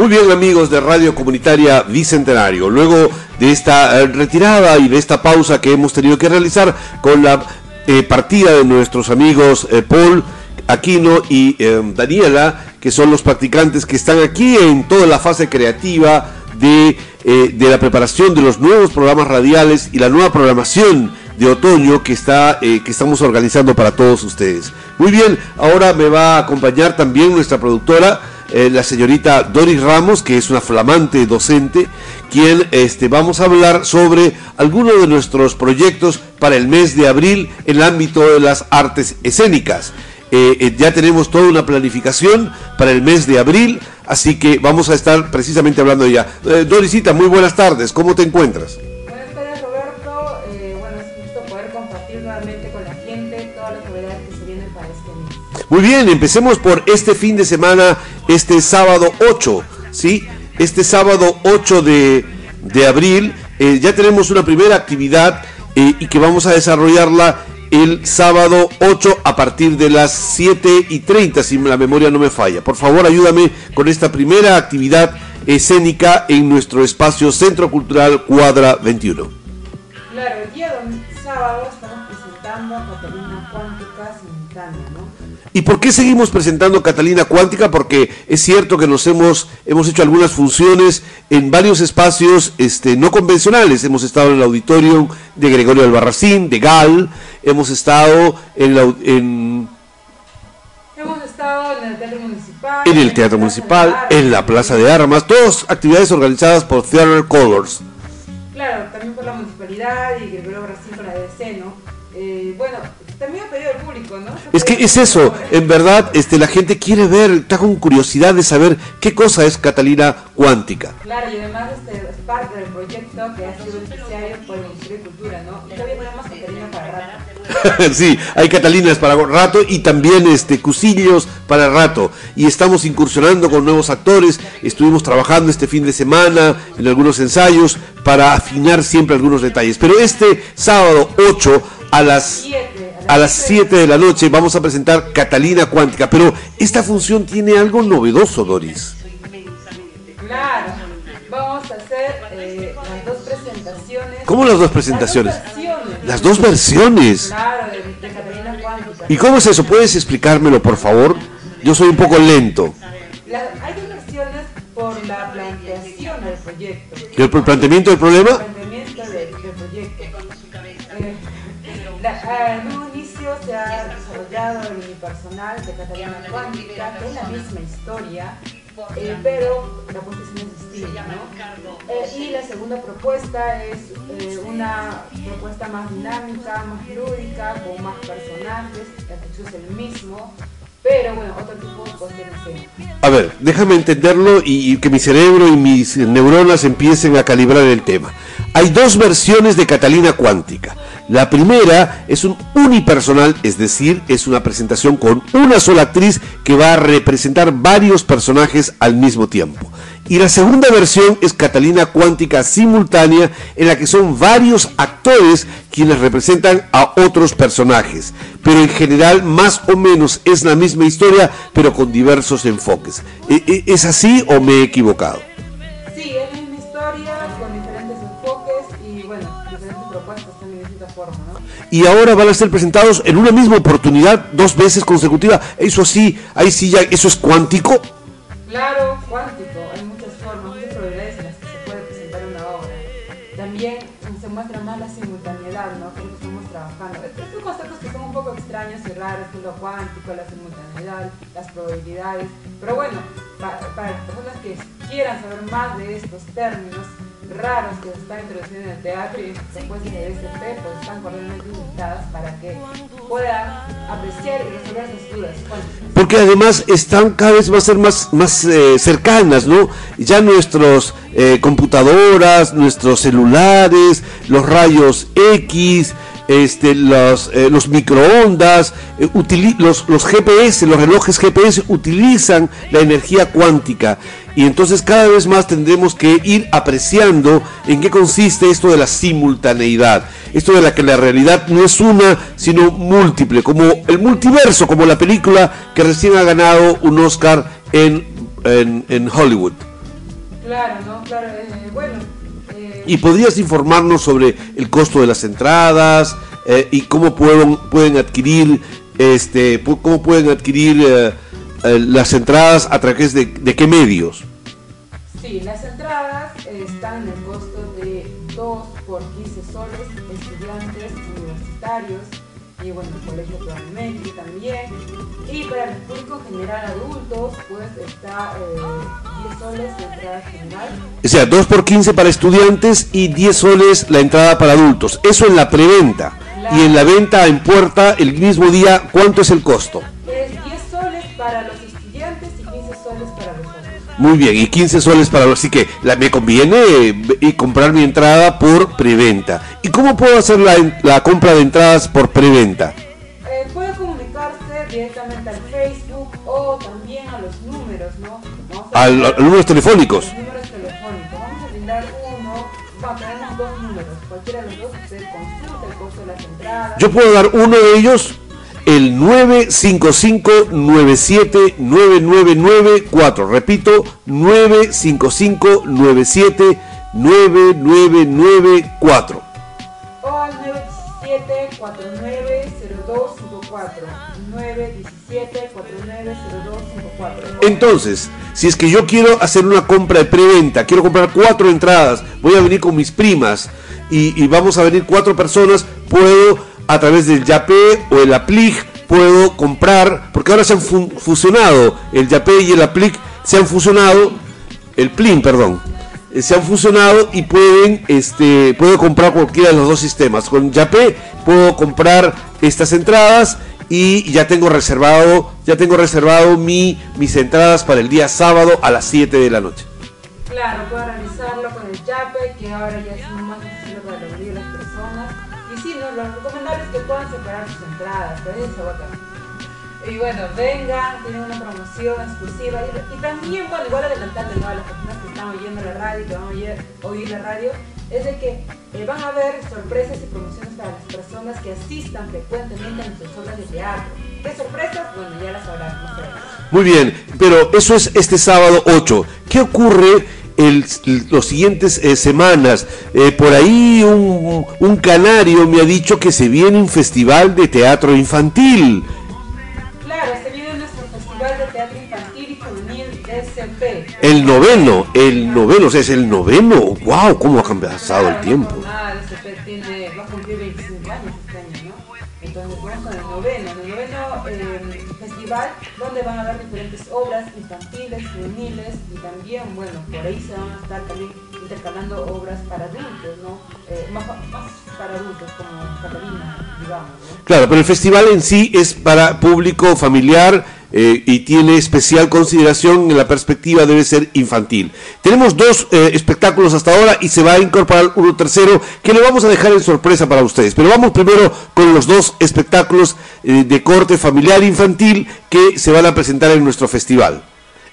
Muy bien amigos de Radio Comunitaria Bicentenario, luego de esta eh, retirada y de esta pausa que hemos tenido que realizar con la eh, partida de nuestros amigos eh, Paul Aquino y Daniela, que son los practicantes que están aquí en toda la fase creativa de, de, la preparación de los nuevos programas radiales y la nueva programación de otoño que, está, que estamos organizando para todos ustedes. Muy bien, ahora me va a acompañar también nuestra productora eh, la señorita Doris Ramos, que es una flamante docente, quien este, vamos a hablar sobre algunos de nuestros proyectos para el mes de abril en el ámbito de las artes escénicas. Eh, eh, ya tenemos toda una planificación para el mes de abril, así que vamos a estar precisamente hablando de ella. Dorisita, muy buenas tardes, ¿cómo te encuentras? Buenas tardes Roberto, bueno es un gusto poder compartir nuevamente con la gente todas las novedades que se vienen para este mes. Muy bien, empecemos por este fin de semana, este sábado 8, ¿sí? Este sábado 8 de, de abril eh, ya tenemos una primera actividad eh, y que vamos a desarrollarla el sábado 8 a partir de las 7 y 30, si la memoria no me falla. Por favor, ayúdame con esta primera actividad escénica en nuestro espacio Centro Cultural Cuadra 21. Claro, el día sábado estamos presentando a Catalina Cuántica Simultánea. ¿Y por qué seguimos presentando Catalina Cuántica? Porque es cierto que nos hemos, hemos hecho algunas funciones en varios espacios este, no convencionales. Hemos estado en el auditorio de Gregorio Albarracín, de GAL, hemos estado en, la en, Hemos estado en el Teatro Municipal. en el Teatro Municipal, en la Plaza de Armas, todas actividades organizadas por Theater Colors. Claro, también por la municipalidad y Gregorio Brasil con la DC, ¿no? Eh, bueno, también ha pedido el público, ¿no? Es que es eso, en verdad, este, la gente quiere ver, está con curiosidad de saber qué cosa es Catalina Cuántica. Claro, y además este, es parte del proyecto que ha sido auspiciado por el Ministerio de Cultura, ¿no? Y todavía tenemos Catalina para rato. sí, hay Catalinas para rato y también este Cusillos para rato. Y estamos incursionando con nuevos actores. Estuvimos trabajando este fin de semana en algunos ensayos para afinar siempre algunos detalles. Pero este sábado 8 a las a las 7 de la noche vamos a presentar Catalina Cuántica. Pero esta función tiene algo novedoso, Doris. Claro, vamos a hacer eh, las dos presentaciones. ¿Cómo las dos presentaciones? Las dos versiones. Claro, de, de Catalina Cuántica. ¿Y cómo es eso? ¿Puedes explicármelo, por favor? Yo soy un poco lento. La- hay dos versiones por la planteación del proyecto. ¿Y el planteamiento del problema? En un inicio se ha desarrollado el unipersonal de Catalina Cuántica, que es la misma historia, eh, pero la en escena es distinta, ¿no? Eh, y la segunda propuesta es eh, una propuesta más dinámica, más lúdica, con más personajes, el texto es el mismo, pero bueno, otro tipo de puesta en escena. A ver, déjame entenderlo y que mi cerebro y mis neuronas empiecen a calibrar el tema. Hay dos versiones de Catalina Cuántica. La primera es un unipersonal, es decir, es una presentación con una sola actriz que va a representar varios personajes al mismo tiempo. Y la segunda versión es Catalina Cuántica simultánea, en la que son varios actores quienes representan a otros personajes. Pero en general, más o menos, es la misma historia, pero con diversos enfoques. ¿E- e- ¿Es así o me he equivocado? Y ahora van a ser presentados en una misma oportunidad dos veces consecutivas. Eso sí, ahí sí ya, eso es cuántico. Claro, cuántico, hay muchas formas, muchas probabilidades en las que se puede presentar una obra. También se muestra más la simultaneidad, ¿no? Que estamos trabajando. Estos son conceptos que son un poco extraños y raros, lo cuántico, la simultaneidad, las probabilidades. Pero bueno, pa- para las personas que quieran saber más de estos términos raros que se están introduciendo en el teatro y en las propuestas de DSP, pues están cordialmente invitadas para que puedan apreciar y resolver sus dudas. Porque además están cada vez más ser más, más eh, cercanas, ¿no? Ya nuestros eh, computadoras, nuestros celulares, los rayos X, este, los, eh, los microondas, eh, los, los GPS, los relojes GPS utilizan la energía cuántica. Y entonces cada vez más tendremos que ir apreciando en qué consiste esto de la simultaneidad. Esto de la que la realidad no es una, sino múltiple, como el multiverso, como la película que recién ha ganado un Oscar en, en, en Hollywood. Claro, ¿no? Claro, eh, bueno. eh, ¿Y podrías informarnos sobre el costo de las entradas eh, y cómo pueden, pueden adquirir, este, cómo pueden adquirir eh, las entradas a través de, de qué medios? Sí, las entradas están en el costo de 2 por 15 soles, estudiantes, universitarios y bueno, el colegio probablemente también. Y para el público general adultos, pues está eh, 10 soles la entrada general. O sea, 2 por 15 para estudiantes y 10 soles la entrada para adultos. Eso en la preventa. Y en la venta en puerta el mismo día, ¿cuánto es el costo? Muy bien, y 15 soles para. Así que la- me conviene eh, y comprar mi entrada por preventa. ¿Y cómo puedo hacer la, la compra de entradas por preventa? Eh, puede comunicarse directamente al Facebook o también a los números, ¿no? A Al- a los números telefónicos. Los números telefónicos. Vamos a brindar uno, bueno, tenemos dos números, cualquiera de los dos, usted consulta el costo de las entradas. Yo puedo dar uno de ellos, el 955-97-9994. Repito, 955-97-9994. O al 917-490254. 917-490254. Entonces, si es que yo quiero hacer una compra de preventa, quiero comprar cuatro entradas, voy a venir con mis primas y, y vamos a venir cuatro personas, puedo a través del Yapé o el Aplig, puedo comprar, porque ahora se han fu- fusionado, el Yapé y el Aplig se han fusionado, el Plin, perdón, eh, se han fusionado y pueden, este, puedo comprar cualquiera de los dos sistemas. Con Yapé puedo comprar estas entradas y ya tengo reservado, ya tengo reservado mi, mis entradas para el día sábado a las 7 de la noche. Claro, puede realizarlo con el YAPE, que ahora ya Y bueno, vengan, tienen una promoción exclusiva. Y, también, bueno, igual adelantarle ¿no? a las personas que están oyendo la radio, que van a oír, oír la radio, es de que eh, van a haber sorpresas y promociones para las personas que asistan frecuentemente a nuestras obras de teatro. ¿Qué sorpresas? Bueno, ya las sabrán. Muy bien, pero eso es este sábado 8. ¿Qué ocurre el, los siguientes eh, semanas? Eh, por ahí un, un canario me ha dicho que se viene un festival de teatro infantil. Claro, se viene nuestro Festival de Teatro Infantil y Juvenil DCP. El noveno, el noveno, o sea, es el noveno. ¡Wow! ¿Cómo ha pasado el tiempo? Nada, DCP tiene, va a cumplir 25 años este año, ¿no? Entonces vamos con el noveno, el noveno eh, festival donde van a haber diferentes obras infantiles, juveniles y también, bueno, por ahí se van a estar también intercalando obras para adultos, ¿no? Eh, más, para adultos como Catalina, digamos, ¿no? Claro, pero el festival en sí es para público familiar eh, y tiene especial consideración en la perspectiva debe ser infantil. Tenemos dos eh, espectáculos hasta ahora y se va a incorporar uno tercero que le vamos a dejar en sorpresa para ustedes. Pero vamos primero con los dos espectáculos eh, de corte familiar infantil que se van a presentar en nuestro festival.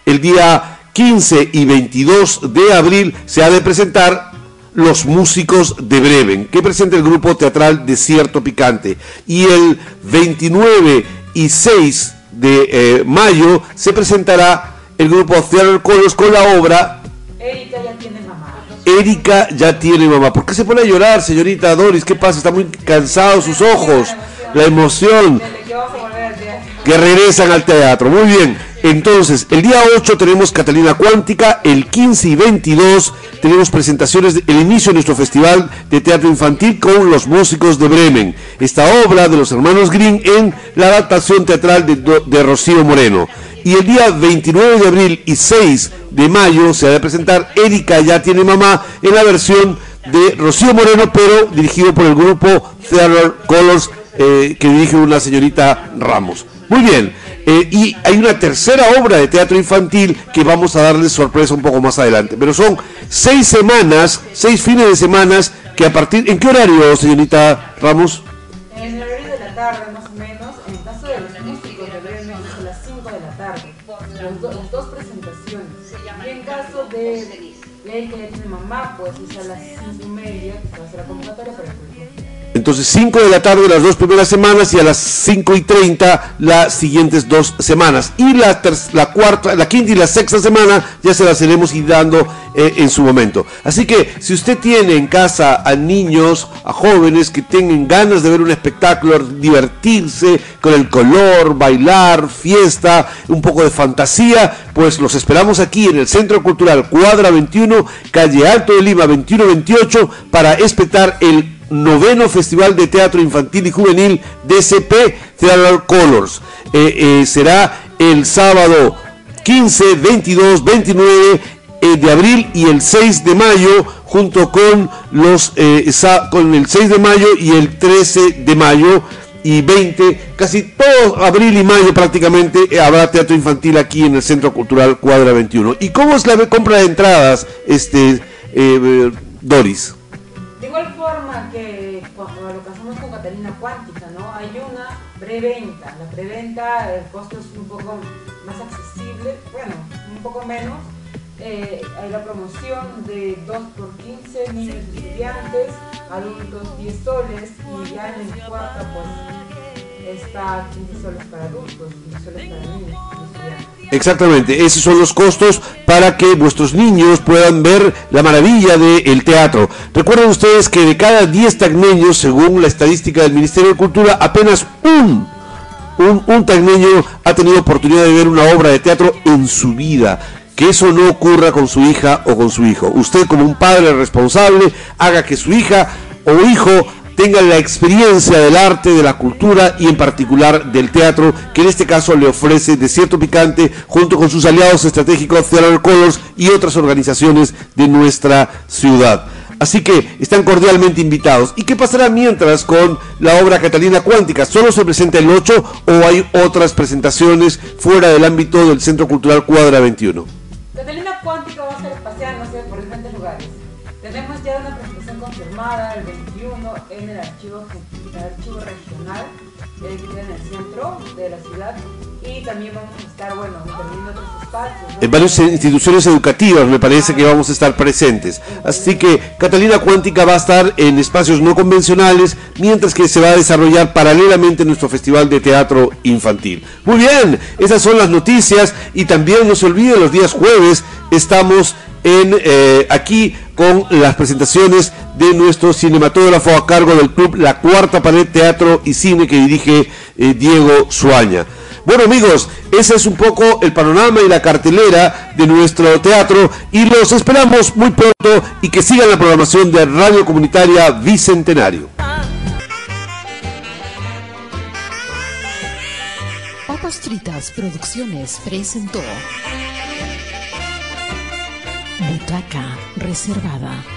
El día 15 y 22 de abril se ha de presentar los músicos de Breven, que presenta el grupo teatral Desierto Picante. Y el 29 y 6 de eh, mayo se presentará el grupo Theater Colors con la obra Erika ya tiene mamá. Erika ya tiene mamá. ¿Por qué se pone a llorar, señorita Doris? ¿Qué pasa? Está muy cansado sus ojos, la emoción que regresan al teatro. Muy bien. Entonces, el día 8 tenemos Catalina Cuántica, el 15 y 22 tenemos presentaciones, de- el inicio de nuestro festival de teatro infantil con los músicos de Bremen. Esta obra de los hermanos Green en la adaptación teatral de Rocío Moreno. Y el día 29 de abril y 6 de mayo se ha de presentar Erika ya tiene mamá en la versión de Rocío Moreno, pero dirigido por el grupo Theater Colors eh, que dirige una señorita Ramos. Muy bien, eh, y hay una tercera obra de teatro infantil que vamos a darles sorpresa un poco más adelante. Pero son seis semanas, seis fines de semanas que a partir... ¿En qué horario, señorita Ramos? En el horario de la tarde, más o menos, en el caso de los músicos es a las 5 de la tarde. Las dos presentaciones. Y en caso de, él que tiene mamá, pues es a las 5 y media, que se va a hacer la convocatoria para el. Entonces 5 de la tarde las dos primeras semanas y a las 5 y 30 las siguientes dos semanas. Y la, la cuarta, la quinta y la sexta semana ya se las iremos ir dando eh, en su momento. Así que si usted tiene en casa a niños, a jóvenes que tengan ganas de ver un espectáculo, divertirse con el color, bailar, fiesta, un poco de fantasía, pues los esperamos aquí en el Centro Cultural Cuadra 21, calle Alto de Lima 2128 para espetar el noveno Festival de Teatro Infantil y Juvenil DCP Theater Colors. Eh, eh, será el sábado 15, 22, 29 eh, de abril y el 6 de mayo, junto con los eh, con el 6 de mayo y el 13 de mayo y 20, casi todo abril y mayo prácticamente habrá teatro infantil aquí en el Centro Cultural Cuadra 21. ¿Y cómo es la compra de entradas, este eh, Doris? De igual forma que cuando lo hacemos con Catalina Cuántica, ¿no? Hay una preventa. La preventa, el costo es un poco más accesible, bueno, un poco menos. Eh, hay la promoción de 2 por 15 niños y estudiantes, adultos 10 soles y ya en el cuarto pues está 15 soles para adultos, 15 soles para niños. Exactamente, esos son los costos para que vuestros niños puedan ver la maravilla del teatro. Recuerden ustedes que de cada 10 tagneños, según la estadística del Ministerio de Cultura, apenas un, un, un tagneño ha tenido oportunidad de ver una obra de teatro en su vida. Que eso no ocurra con su hija o con su hijo. Usted como un padre responsable haga que su hija o hijo tenga la experiencia del arte, de la cultura y en particular del teatro, que en este caso le ofrece Desierto Picante junto con sus aliados estratégicos Theater Colors y otras organizaciones de nuestra ciudad. Así que están cordialmente invitados. ¿Y qué pasará mientras con la obra Catalina Cuántica? ¿Solo se presenta el 8 o hay otras presentaciones fuera del ámbito del Centro Cultural Cuadra 21? Catalina Cuántica va a estar paseándose por diferentes lugares. Tenemos ya una presentación confirmada el 21 en el centro de la ciudad y también vamos a estar, bueno, también en otros espacios. ¿no? En varias instituciones educativas me parece que vamos a estar presentes. Así que Catalina Cuántica va a estar en espacios no convencionales, mientras que se va a desarrollar paralelamente nuestro Festival de Teatro Infantil. Muy bien, esas son las noticias y también no se olvide, los días jueves estamos en eh, aquí con las presentaciones de nuestro cinematógrafo a cargo del club La Cuarta Pared Teatro y Cine que dirige eh, Diego Suaña. Bueno amigos, ese es un poco el panorama y la cartelera de nuestro teatro y los esperamos muy pronto y que sigan la programación de Radio Comunitaria Bicentenario. Papas Fritas Producciones presentó Butaca Reservada.